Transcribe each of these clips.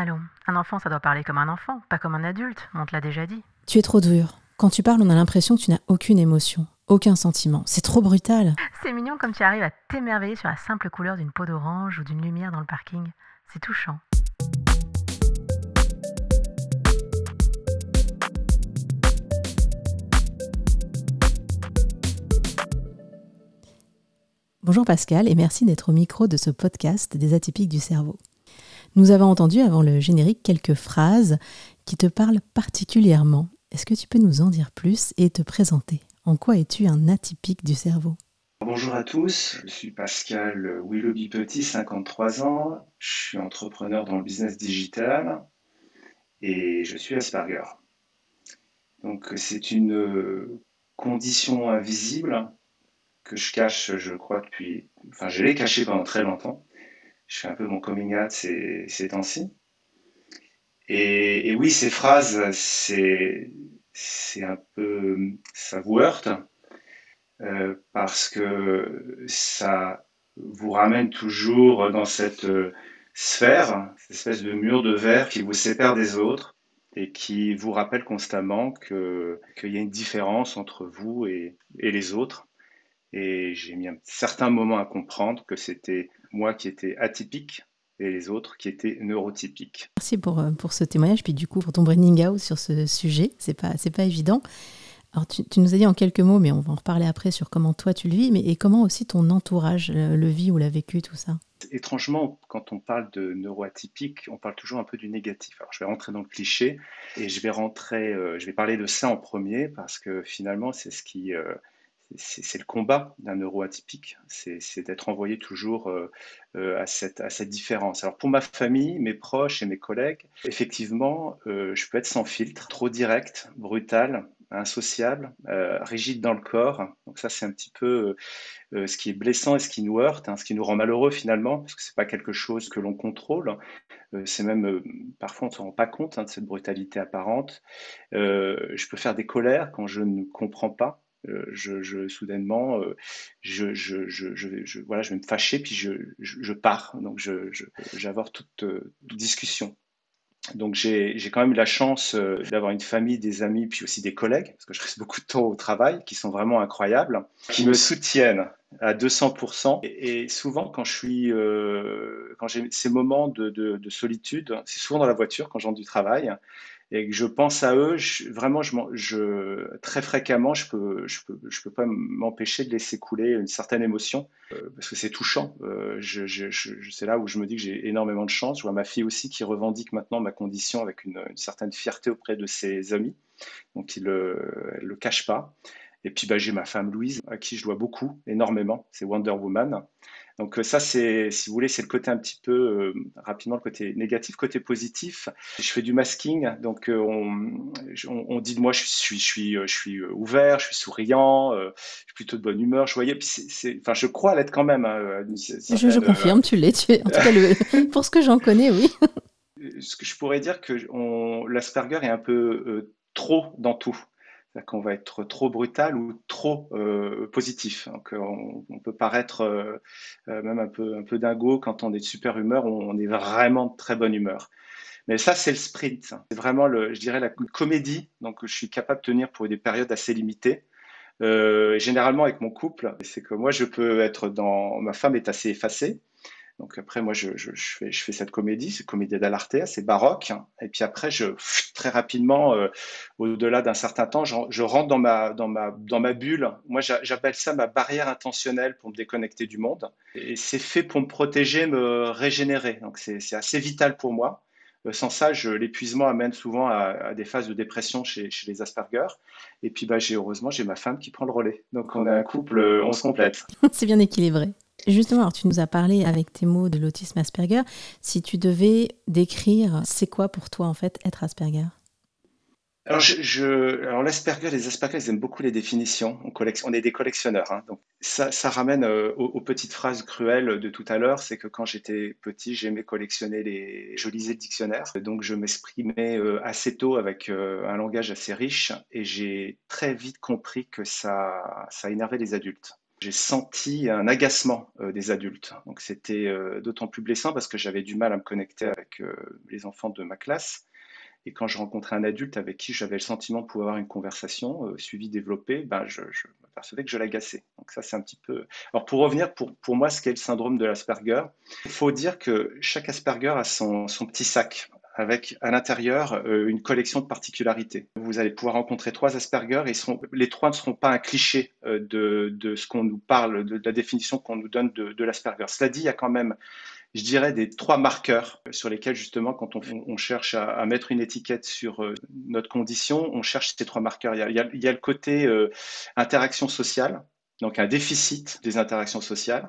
Allons, un enfant, ça doit parler comme un enfant, pas comme un adulte, on te l'a déjà dit. Tu es trop dur. Quand tu parles, on a l'impression que tu n'as aucune émotion, aucun sentiment. C'est trop brutal. C'est mignon comme tu arrives à t'émerveiller sur la simple couleur d'une peau d'orange ou d'une lumière dans le parking. C'est touchant. Bonjour Pascal et merci d'être au micro de ce podcast des atypiques du cerveau. Nous avons entendu avant le générique quelques phrases qui te parlent particulièrement. Est-ce que tu peux nous en dire plus et te présenter? En quoi es-tu un atypique du cerveau? Bonjour à tous, je suis Pascal Willoughby Petit, 53 ans, je suis entrepreneur dans le business digital et je suis Asperger. Donc c'est une condition invisible que je cache, je crois, depuis. Enfin, je l'ai caché pendant très longtemps. Je fais un peu mon coming out ces, temps-ci. Et, oui, ces phrases, c'est, un peu. Ça vous heurte euh, parce que ça vous ramène toujours dans cette euh, sphère, cette espèce de mur de verre qui vous sépare des autres et qui vous rappelle constamment qu'il y a une différence entre vous et, et les autres et j'ai mis un certain moment à comprendre que c'était moi qui étais atypique et les autres qui étaient neurotypiques. Merci pour, euh, pour ce témoignage, puis du coup pour ton branding out sur ce sujet. C'est pas, c'est pas évident. Alors tu, tu, nous as dit en quelques mots, mais on va en reparler après sur comment toi tu le vis, mais et comment aussi ton entourage le, le vit ou l'a vécu, tout ça? Étrangement, quand on parle de neuroatypique, on parle toujours un peu du négatif. Alors je vais rentrer dans le cliché et je vais rentrer, euh, je vais parler de ça en premier parce que finalement c'est ce qui euh, c'est le combat d'un neuroatypique, c'est d'être envoyé toujours euh, euh, à, cette, différence. Alors pour ma famille, mes proches et mes collègues, effectivement, euh, je peux être sans filtre, trop direct, brutal, insociable, rigide dans le corps. Donc ça, c'est un petit peu ce qui est blessant et ce qui nous heurte, hein, ce qui nous rend malheureux finalement, parce que c'est pas quelque chose que l'on contrôle. C'est même parfois on ne se rend pas compte hein, de cette brutalité apparente. je peux faire des colères quand je ne comprends pas. Euh, je, je, soudainement, euh, je, je, voilà, je vais me fâcher, puis je, pars. Donc, j'avore toute, toute, discussion. Donc, j'ai quand même eu la chance euh, d'avoir une famille, des amis, puis aussi des collègues, parce que je reste beaucoup de temps au travail, qui sont vraiment incroyables, qui me soutiennent à 200%. Et, souvent, quand je suis, quand j'ai ces moments de, de, de solitude, c'est souvent dans la voiture, quand j'entre du travail, et que je pense à eux, vraiment, très fréquemment, je peux, je peux, je peux pas m'empêcher de laisser couler une certaine émotion euh, parce que c'est touchant. Euh, c'est là où je me dis que j'ai énormément de chance. Je vois ma fille aussi qui revendique maintenant ma condition avec une, certaine fierté auprès de ses amis, donc il le, elle le cache pas. Et puis bah, j'ai ma femme Louise à qui je dois beaucoup, énormément. C'est Wonder Woman. Donc euh, ça, c'est, si vous voulez, c'est le côté un petit peu euh, rapidement le côté négatif, côté positif. Je fais du masking, donc euh, on, on, dit de moi, je suis, je suis, je suis ouvert, je suis souriant, je suis plutôt de bonne humeur. Je voyais, puis c'est, enfin, je crois l'être quand même. Hein, je, je, confirme, tu l'es. Tu es, en tout cas, le, pour ce que j'en connais, oui. ce que je pourrais dire que l'Asperger est un peu trop dans tout qu'on va être trop brutal ou trop euh, positif. Donc, on, on, peut paraître euh, euh, même un peu, un peu dingo quand on est de super humeur, on, est vraiment de très bonne humeur. Mais ça, c'est le sprint. C'est vraiment, le, je dirais, la comédie. Donc, je suis capable de tenir pour des périodes assez limitées. Euh, généralement, avec mon couple, c'est que moi, je peux être dans. Ma femme est assez effacée. Donc après, moi, je, fais, cette comédie, c'est comédie d'Alartea, c'est baroque. Et puis après, je, très rapidement, euh, au-delà d'un certain temps, je, rentre dans ma, bulle. Moi, j'appelle ça ma barrière intentionnelle pour me déconnecter du monde. Et c'est fait pour me protéger, me régénérer. Donc c'est assez vital pour moi. Euh, sans ça, l'épuisement amène souvent à, des phases de dépression chez, les Asperger. Et puis, bah, heureusement, j'ai ma femme qui prend le relais. Donc, on a un couple, on se complète. c'est bien équilibré. Justement, tu nous as parlé avec tes mots de l'autisme Asperger. Si tu devais décrire, c'est quoi pour toi en fait être Asperger? Alors, l'Asperger, les Asperger, ils aiment beaucoup les définitions. On, est des collectionneurs. Hein, donc ça, ramène euh, aux, aux, petites phrases cruelles de tout à l'heure. C'est que quand j'étais petit, j'aimais collectionner les. Je lisais le dictionnaire. Donc je m'exprimais euh, assez tôt avec euh, un langage assez riche. Et j'ai très vite compris que ça, ça énervait les adultes. J'ai senti un agacement des adultes. Donc c'était d'autant plus blessant parce que j'avais du mal à me connecter avec les enfants de ma classe. Et quand je rencontrais un adulte avec qui j'avais le sentiment de pouvoir avoir une conversation suivie, développée, ben je, je m'apercevais que je l'agaçais. Donc ça, c'est un petit peu... Alors pour revenir, pour, pour moi, ce qu'est le syndrome de l'Asperger, il faut dire que chaque Asperger a son, son petit sac avec à l'intérieur euh, une collection de particularités. Vous allez pouvoir rencontrer trois Asperger et les trois ne seront pas un cliché euh, de, ce qu'on nous parle, de, la définition qu'on nous donne de, l'Asperger. Cela dit, il y a quand même, je dirais, des trois marqueurs sur lesquels justement, quand on, cherche à, mettre une étiquette sur euh, notre condition, on cherche ces trois marqueurs. Il y a le côté interaction sociale, donc un déficit des interactions sociales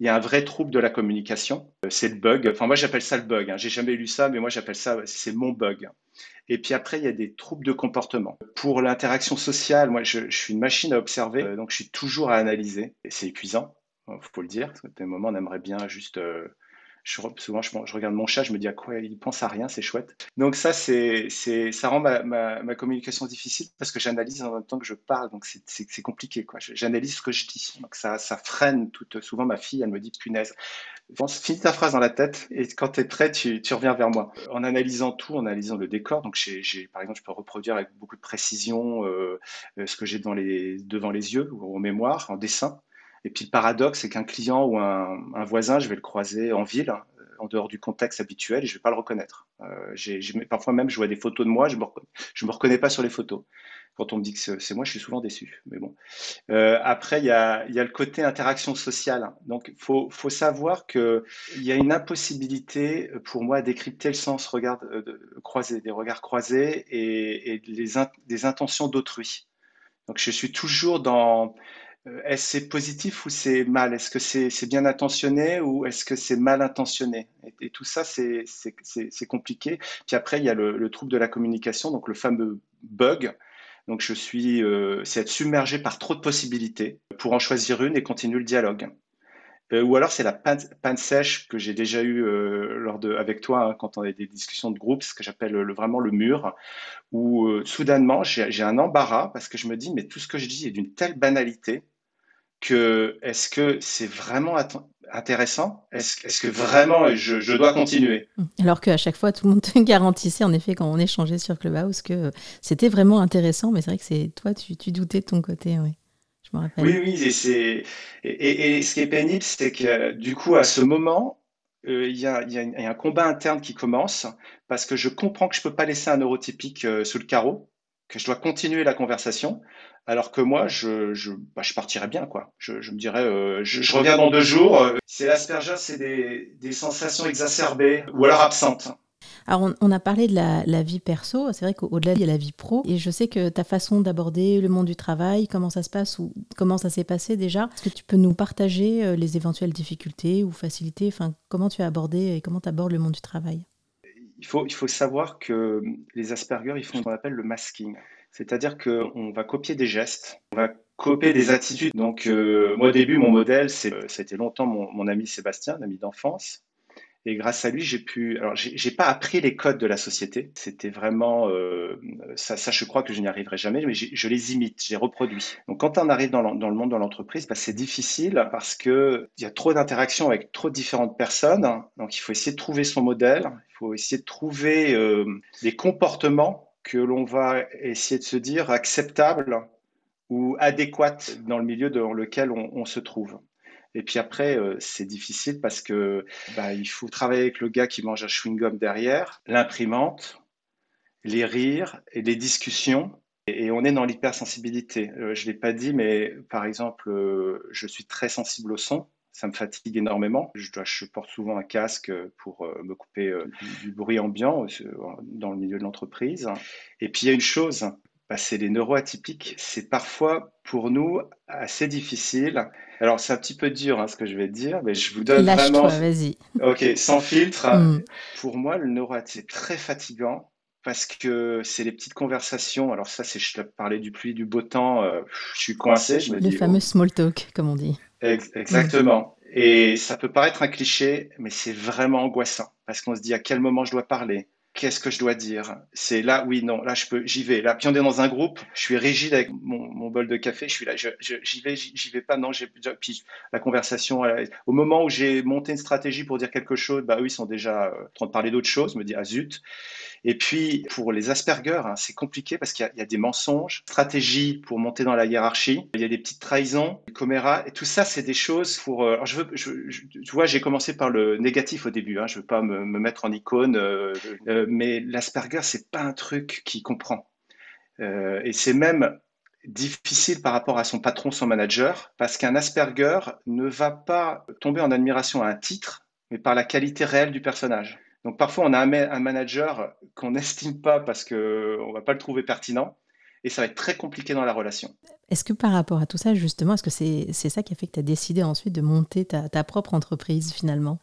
il y a un vrai trouble de la communication. Euh, c'est le bug. Enfin, moi, j'appelle ça le bug. Hein. J'ai jamais lu ça, mais moi, j'appelle ça, c'est mon bug. Et puis après, il y a des troubles de comportement. Pour l'interaction sociale, moi, je, suis une machine à observer, euh, donc je suis toujours à analyser. Et c'est épuisant, il faut le dire. Parce qu'à un moment, on aimerait bien juste euh, souvent, je, regarde mon chat, je me dis à quoi il pense à rien, c'est chouette. Donc ça, c'est, ça rend ma, ma, communication difficile parce que j'analyse en même temps que je parle, donc c'est, compliqué. J'analyse ce que je dis, donc ça, ça freine. Toute, souvent, ma fille, elle me dit punaise. Finis ta phrase dans la tête et quand tu es prêt, tu, tu, reviens vers moi. En analysant tout, en analysant le décor, donc j'ai, par exemple, je peux reproduire avec beaucoup de précision euh, euh ce que j'ai devant les yeux ou en mémoire, en dessin. Et puis le paradoxe, c'est qu'un client ou un, voisin, je vais le croiser en ville, euh, en dehors du contexte habituel, et je ne vais pas le reconnaître. Euh, parfois même, je vois des photos de moi, je ne me, reconnais pas sur les photos. Quand on me dit que c'est moi, je suis souvent déçu. Mais bon. Euh, après, il y a, le côté interaction sociale. Donc, il faut, faut, savoir qu'il y a une impossibilité pour moi à décrypter le sens croisé, des regards croisés et, des intentions d'autrui. Donc, je suis toujours dans est-ce c'est positif ou c'est mal? Est-ce que c'est bien intentionné ou est-ce que c'est mal intentionné? Et, tout ça, c'est compliqué. Puis après, il y a le, le, trouble de la communication, donc le fameux bug. Donc je suis, euh, c'est être submergé par trop de possibilités pour en choisir une et continuer le dialogue. Euh, ou alors c'est la panne, sèche que j'ai déjà eu euh, lors de, avec toi hein, quand on a des discussions de groupe, ce que j'appelle le, vraiment le mur, où euh, soudainement j'ai un embarras parce que je me dis mais tout ce que je dis est d'une telle banalité que est-ce que c'est vraiment intéressant? Est-ce est que vraiment je, je, dois continuer? Alors qu'à chaque fois, tout le monde te garantissait, en effet, quand on échangeait sur Clubhouse, que c'était vraiment intéressant, mais c'est vrai que c'est toi, tu, tu, doutais de ton côté, oui. Je me rappelle. Oui, oui, et, et, et, ce qui est pénible, c'est que du coup, à ce moment, euh, il y, a, y, y, a un combat interne qui commence parce que je comprends que je ne peux pas laisser un neurotypique euh, sous le carreau, que je dois continuer la conversation, alors que moi, je, je, bah, je partirais bien, quoi. Je, je me dirais, euh, je, je, reviens dans deux jours. Euh, c'est l'Asperger, c'est des, des, sensations exacerbées ou alors absentes. Alors, on, on a parlé de la, la vie perso. C'est vrai qu'au-delà, il y a la vie pro. Et je sais que ta façon d'aborder le monde du travail, comment ça se passe ou comment ça s'est passé déjà, est-ce que tu peux nous partager euh, les éventuelles difficultés ou facilités? Enfin, comment tu as abordé et comment tu abordes le monde du travail? Il faut, il faut savoir que les Asperger, ils font ce qu'on appelle le masking. C'est-à-dire qu'on va copier des gestes, on va copier des attitudes. Donc, euh, moi, au début, mon modèle, c'était longtemps mon, ami Sébastien, un ami d'enfance. Et grâce à lui, j'ai pu. Alors, j'ai pas appris les codes de la société. C'était vraiment euh, ça, ça. Je crois que je n'y arriverai jamais, mais je les imite, je les reproduis. Donc, quand on arrive dans le, dans monde de l'entreprise, bah, c'est difficile parce que il y a trop d'interactions avec trop de différentes personnes. Donc, il faut essayer de trouver son modèle. Il faut essayer de trouver euh, des comportements que l'on va essayer de se dire acceptable ou adéquate dans le milieu dans lequel on, se trouve. Et puis après, euh, c'est difficile parce que bah, il faut travailler avec le gars qui mange un chewing-gum derrière, l'imprimante, les rires et les discussions. Et, et on est dans l'hypersensibilité. Euh, je ne l'ai pas dit, mais par exemple, euh, je suis très sensible au son ça me fatigue énormément. Je, dois, je porte souvent un casque pour euh, me couper euh, du, du, bruit ambiant euh, dans le milieu de l'entreprise. Et puis il y a une chose, bah, c'est les neuroatypiques. C'est parfois pour nous assez difficile. Alors c'est un petit peu dur hein, ce que je vais dire, mais je vous donne vraiment. vas-y. Ok, sans filtre. Mm. Pour moi, le neuroatypique c'est très fatigant parce que c'est les petites conversations. Alors ça, c'est je te parlais du pluie, du beau temps. Euh, je suis coincé. Je me le dis, fameux oh. small talk, comme on dit. Exactement. Et ça peut paraître un cliché, mais c'est vraiment angoissant parce qu'on se dit à quel moment je dois parler, qu'est-ce que je dois dire? C'est là, oui, non, là je peux, j'y vais. Là, puis on est dans un groupe, je suis rigide avec mon, bol de café, je suis là, j'y vais, j'y vais pas, non, j'ai, puis la conversation, au moment où j'ai monté une stratégie pour dire quelque chose, bah eux ils sont déjà euh, en train de parler d'autre chose, me dit ah zut. Et puis pour les Asperger, hein, c'est compliqué parce qu'il y, a des mensonges, stratégie pour monter dans la hiérarchie, il y a des petites trahisons, caméras, et tout ça c'est des choses pour. Euh, je veux, tu vois, j'ai commencé par le négatif au début, hein, je veux pas me, me mettre en icône. Euh, mais l'Asperger, c'est pas un truc qu'il comprend. Euh, et c'est même difficile par rapport à son patron, son manager, parce qu'un Asperger ne va pas tomber en admiration à un titre, mais par la qualité réelle du personnage. Donc parfois, on a un, manager qu'on n'estime pas parce qu'on ne va pas le trouver pertinent, et ça va être très compliqué dans la relation. Est-ce que par rapport à tout ça, justement, est-ce que c'est ça qui a fait que tu as décidé ensuite de monter ta, ta propre entreprise finalement?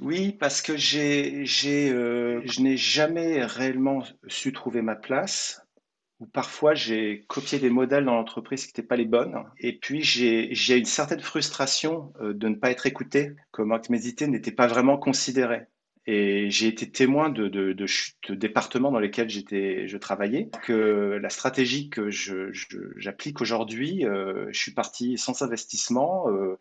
Oui, parce que j'ai, j'ai, euh, je n'ai jamais réellement su trouver ma place. Ou parfois j'ai copié des modèles dans l'entreprise qui n'étaient pas les bonnes. Et puis j'ai, j'ai une certaine frustration euh, de ne pas être écouté, que mes idées n'étaient pas vraiment considérées. Et j'ai été témoin de, de, de, départements dans lesquels je travaillais, que la stratégie que j'applique aujourd'hui, euh, je suis parti sans investissement, euh,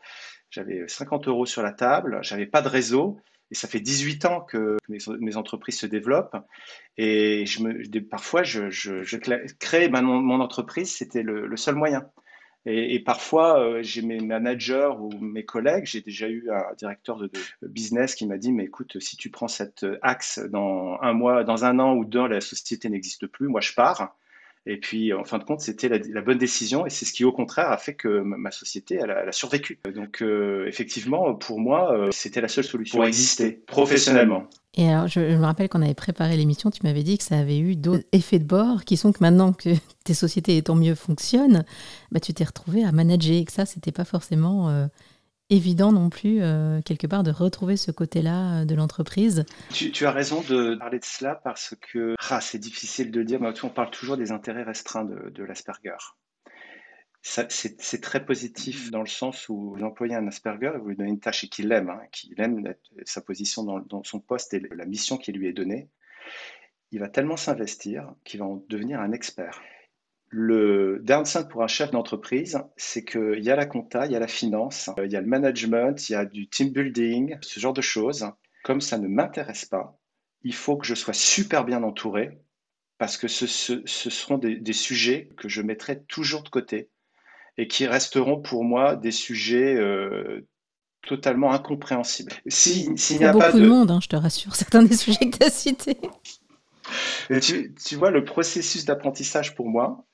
j'avais 50 euros sur la table, j'avais pas de réseau, et ça fait 18 ans que mes, entreprises se développent. Et je me, parfois, je, créer mon, entreprise, c'était le, seul moyen. Et, parfois, euh, j'ai mes managers ou mes collègues, j'ai déjà eu un directeur de, business qui m'a dit, mais écoute, si tu prends cet axe dans un mois, dans un an ou deux, la société n'existe plus, moi je pars. Et puis, en fin de compte, c'était la, bonne décision et c'est ce qui, au contraire, a fait que ma, société, elle a, survécu. Donc, euh, effectivement, pour moi, euh, c'était la seule solution pour exister professionnellement. Et alors, je, me rappelle qu'on avait préparé l'émission, tu m'avais dit que ça avait eu d'autres effets de bord qui sont que maintenant que tes sociétés, étant mieux, fonctionnent, bah, tu t'es retrouvé à manager et que ça, c'était pas forcément euh, évident non plus, euh, quelque part, de retrouver ce côté-là euh, de l'entreprise. Tu, as raison de parler de cela parce que ah, c'est difficile de dire, mais on parle toujours des intérêts restreints de, l'Asperger. C'est très positif dans le sens où vous employez un Asperger vous lui donnez une tâche et qu'il aime, hein, qu'il aime sa position dans, son poste et la mission qui lui est donnée, il va tellement s'investir qu'il va en devenir un expert. Le downside pour un chef d'entreprise, c'est qu'il y a la compta, il y a la finance, il y a le management, il y a du team building, ce genre de choses. Comme ça ne m'intéresse pas, il faut que je sois super bien entouré parce que ce, seront des, sujets que je mettrai toujours de côté et qui resteront pour moi des sujets euh, totalement incompréhensibles. Si, il y a, beaucoup de, monde, hein, je te rassure, certains des sujets que tu as cités tu, vois, le processus d'apprentissage pour moi,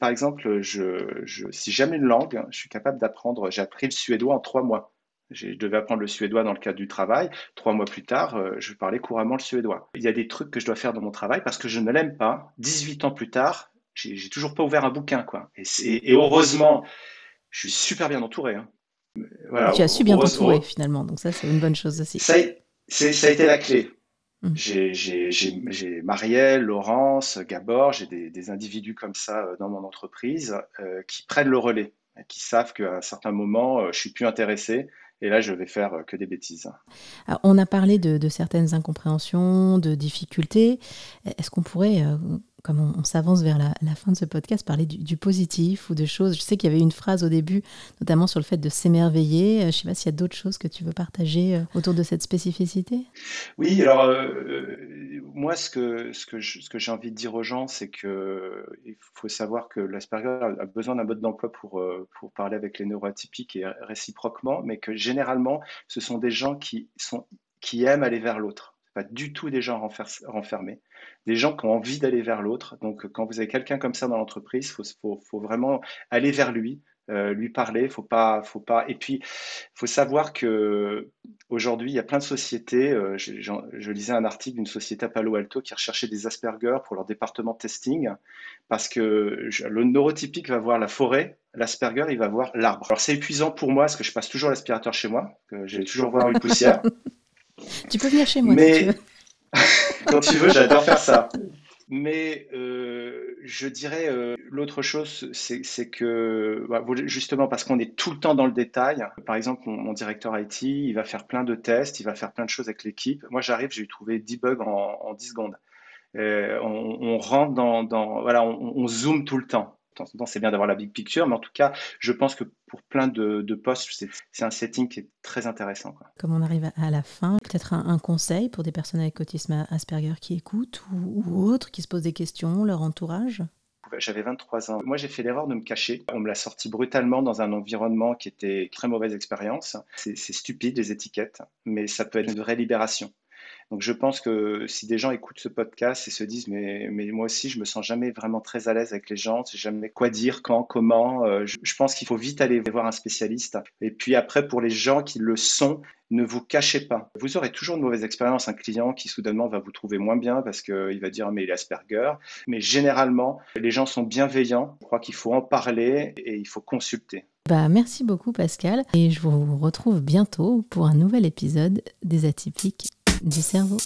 par exemple, je, si jamais une langue, je suis capable d'apprendre, j'ai appris le suédois en trois mois. Je devais apprendre le suédois dans le cadre du travail. Trois mois plus tard, euh, je parlais couramment le suédois. Il y a des trucs que je dois faire dans mon travail parce que je ne l'aime pas. 18 ans plus tard, j'ai toujours pas ouvert un bouquin. quoi. Et, heureusement, je suis super bien entouré. Hein. tu as su bien t'entourer finalement, donc ça c'est une bonne chose aussi. ça a été la clé. Mm. J'ai Marielle, Laurence, Gabor, j'ai des, individus comme ça euh, dans mon entreprise euh, qui prennent le relais, qui savent qu'à un certain moment, euh, je suis plus intéressé et là, je vais faire que des bêtises. on a parlé de, certaines incompréhensions, de difficultés. Est-ce qu'on pourrait comme on, s'avance vers la, fin de ce podcast, parler du, positif ou de choses. Je sais qu'il y avait une phrase au début, notamment sur le fait de s'émerveiller. Euh, je ne sais pas s'il y a d'autres choses que tu veux partager euh, autour de cette spécificité. Oui, alors euh, moi, ce que, que, j'ai envie de dire aux gens, c'est qu'il faut savoir que l'Asperger a besoin d'un mode d'emploi pour, parler avec les neuroatypiques et réciproquement, mais que généralement, ce sont des gens qui aiment aller vers l'autre pas du tout des gens renfermés, des gens qui ont envie d'aller vers l'autre. Donc, quand vous avez quelqu'un comme ça dans l'entreprise, il faut, vraiment aller vers lui, euh, lui parler. Faut pas, faut pas. Et puis, faut savoir que aujourd'hui, il y a plein de sociétés. Euh, je, lisais un article d'une société à Palo Alto qui recherchait des Asperger pour leur département de testing, parce que le neurotypique va voir la forêt, l'Asperger, il va voir l'arbre. Alors, c'est épuisant pour moi, parce que je passe toujours l'aspirateur chez moi, que j'ai toujours voir une poussière. Tu peux venir chez moi Mais... quand tu veux, j'adore faire ça. Mais euh, je dirais euh, l'autre chose, c'est que bah, justement parce qu'on est tout le temps dans le détail. Par exemple, mon, directeur IT, il va faire plein de tests, il va faire plein de choses avec l'équipe. Moi, j'arrive, j'ai trouvé 10 bugs en, en 10 secondes. Euh, on, rentre dans, voilà, on, zoome tout le temps. Temps en temps, c'est bien d'avoir la big picture, mais en tout cas, je pense que pour plein de, postes, c'est un setting qui est très intéressant. Comme on arrive à la fin, peut-être un, conseil pour des personnes avec autisme Asperger qui écoutent ou, ou autres qui se posent des questions, leur entourage? J'avais 23 ans. Moi, j'ai fait l'erreur de me cacher. On me l'a sorti brutalement dans un environnement qui était une très mauvaise expérience. C'est stupide, les étiquettes, mais ça peut être une vraie libération. Donc je pense que si des gens écoutent ce podcast et se disent mais, moi aussi je me sens jamais vraiment très à l'aise avec les gens, je sais jamais quoi dire, quand, comment, euh, je, pense qu'il faut vite aller voir un spécialiste. Et puis après pour les gens qui le sont, ne vous cachez pas. Vous aurez toujours une mauvaise expérience, un client qui soudainement va vous trouver moins bien parce qu'il va dire mais il est Asperger. Mais généralement, les gens sont bienveillants. Je crois qu'il faut en parler et il faut consulter. Bah, merci beaucoup Pascal et je vous retrouve bientôt pour un nouvel épisode des atypiques du cerveau.